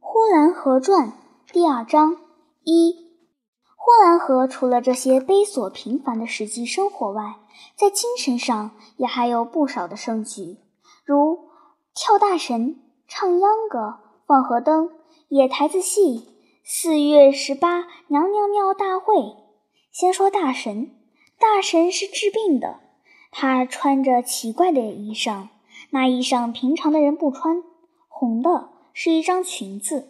呼兰河传第二章一。呼兰河除了这些悲琐平凡的实际生活外，在精神上也还有不少的盛举，如跳大神、唱秧歌、放河灯、野台子戏、四月十八娘娘庙大会。先说大神，大神是治病的，他穿着奇怪的衣裳，那衣裳平常的人不穿，红的。是一张裙子，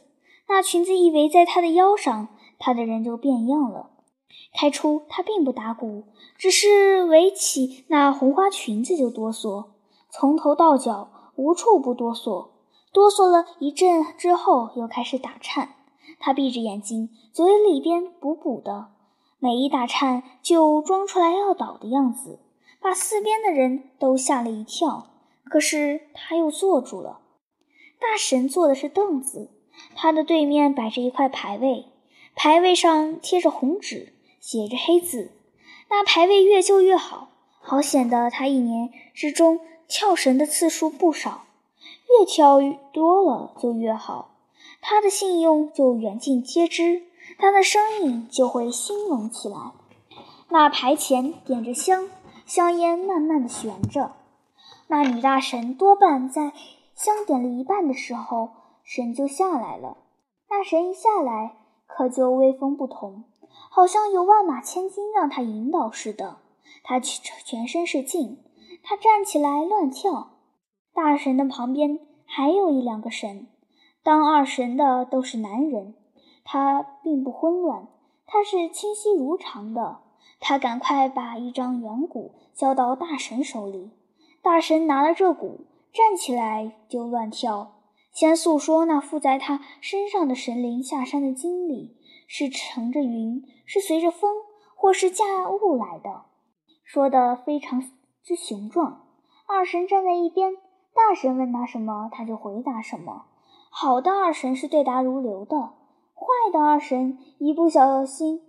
那裙子一围在他的腰上，他的人就变样了。开初他并不打鼓，只是围起那红花裙子就哆嗦，从头到脚无处不哆嗦。哆嗦了一阵之后，又开始打颤。他闭着眼睛，嘴里边补补的，每一打颤就装出来要倒的样子，把四边的人都吓了一跳。可是他又坐住了。大神坐的是凳子，他的对面摆着一块牌位，牌位上贴着红纸，写着黑字。那牌位越旧越好，好显得他一年之中跳神的次数不少，越跳多了就越好，他的信用就远近皆知，他的生意就会兴隆起来。那牌前点着香，香烟慢慢的悬着，那女大神多半在。香点了一半的时候，神就下来了。那神一下来，可就威风不同，好像有万马千军让他引导似的。他全全身是劲，他站起来乱跳。大神的旁边还有一两个神，当二神的都是男人。他并不混乱，他是清晰如常的。他赶快把一张圆鼓交到大神手里，大神拿了这鼓。站起来就乱跳，先诉说那附在他身上的神灵下山的经历，是乘着云，是随着风，或是驾雾来的，说得非常之雄壮。二神站在一边，大神问他什么，他就回答什么。好的二神是对答如流的，坏的二神一不小心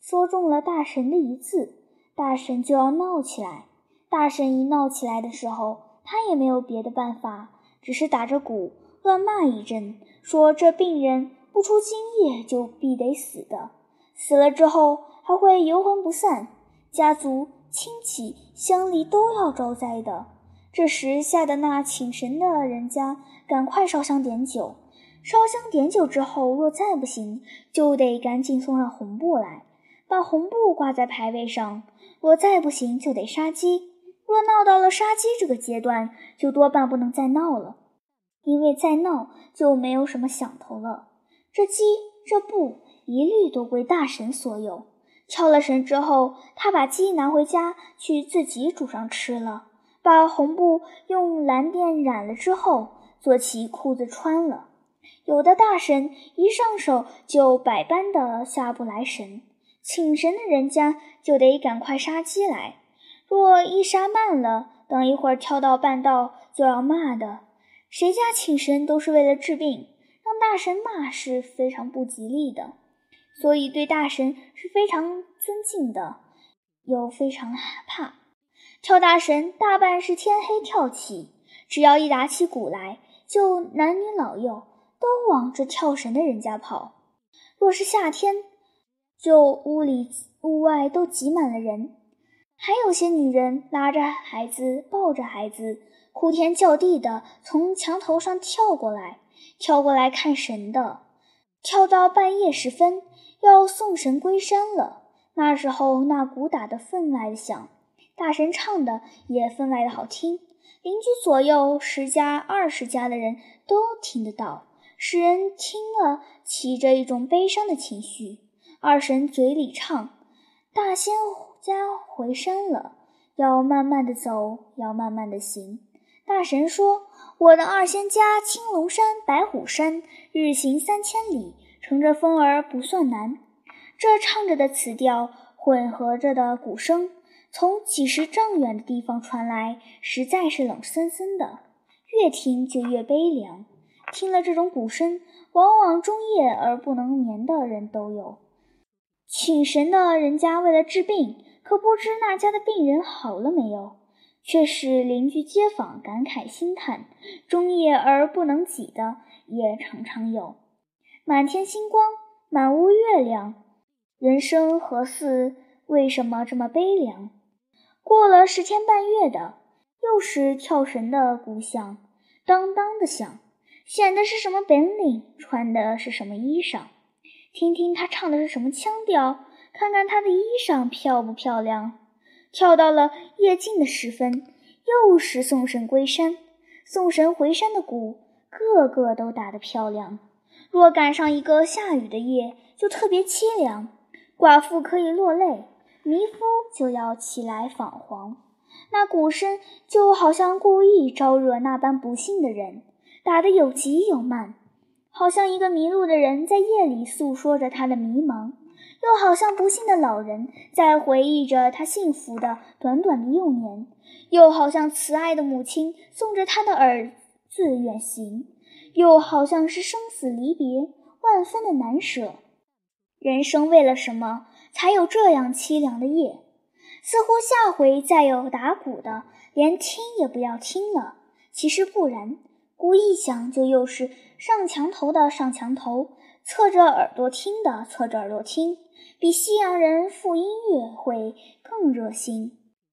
说中了大神的一字，大神就要闹起来。大神一闹起来的时候。他也没有别的办法，只是打着鼓乱骂一阵，说这病人不出今夜就必得死的，死了之后还会游魂不散，家族亲戚乡里都要招灾的。这时吓得那请神的人家赶快烧香点酒，烧香点酒之后，若再不行，就得赶紧送上红布来，把红布挂在牌位上；若再不行，就得杀鸡。若闹到了杀鸡这个阶段，就多半不能再闹了，因为再闹就没有什么响头了。这鸡这布一律都归大神所有。敲了神之后，他把鸡拿回家去自己煮上吃了，把红布用蓝靛染了之后，做起裤子穿了。有的大神一上手就百般的下不来神，请神的人家就得赶快杀鸡来。若一杀慢了，等一会儿跳到半道就要骂的。谁家请神都是为了治病，让大神骂是非常不吉利的，所以对大神是非常尊敬的，又非常害怕。跳大神大半是天黑跳起，只要一打起鼓来，就男女老幼都往这跳神的人家跑。若是夏天，就屋里屋外都挤满了人。还有些女人拉着孩子，抱着孩子，哭天叫地的从墙头上跳过来，跳过来看神的，跳到半夜时分，要送神归山了。那时候那鼓打得分外的响，大神唱的也分外的好听，邻居左右十家二十家的人都听得到，使人听了起着一种悲伤的情绪。二神嘴里唱，大仙。家回山了，要慢慢的走，要慢慢的行。大神说：“我的二仙家，青龙山、白虎山，日行三千里，乘着风儿不算难。”这唱着的词调，混合着的鼓声，从几十丈远的地方传来，实在是冷森森的，越听就越悲凉。听了这种鼓声，往往终夜而不能眠的人都有。请神的人家为了治病。可不知那家的病人好了没有？却使邻居街坊感慨心叹，终夜而不能几的也常常有。满天星光，满屋月亮，人生何似？为什么这么悲凉？过了十天半月的，又是跳绳的鼓响，当当的响。显的是什么本领？穿的是什么衣裳？听听他唱的是什么腔调？看看他的衣裳漂不漂亮？跳到了夜静的时分，又是送神归山、送神回山的鼓，个个都打得漂亮。若赶上一个下雨的夜，就特别凄凉。寡妇可以落泪，迷夫就要起来访黄。那鼓声就好像故意招惹那般不幸的人，打得有急有慢，好像一个迷路的人在夜里诉说着他的迷茫。又好像不幸的老人在回忆着他幸福的短短的幼年，又好像慈爱的母亲送着他的儿子远行，又好像是生死离别万分的难舍。人生为了什么才有这样凄凉的夜？似乎下回再有打鼓的，连听也不要听了。其实不然，鼓一响就又是上墙头的上墙头，侧着耳朵听的侧着耳朵听。比西洋人复音乐会更热心。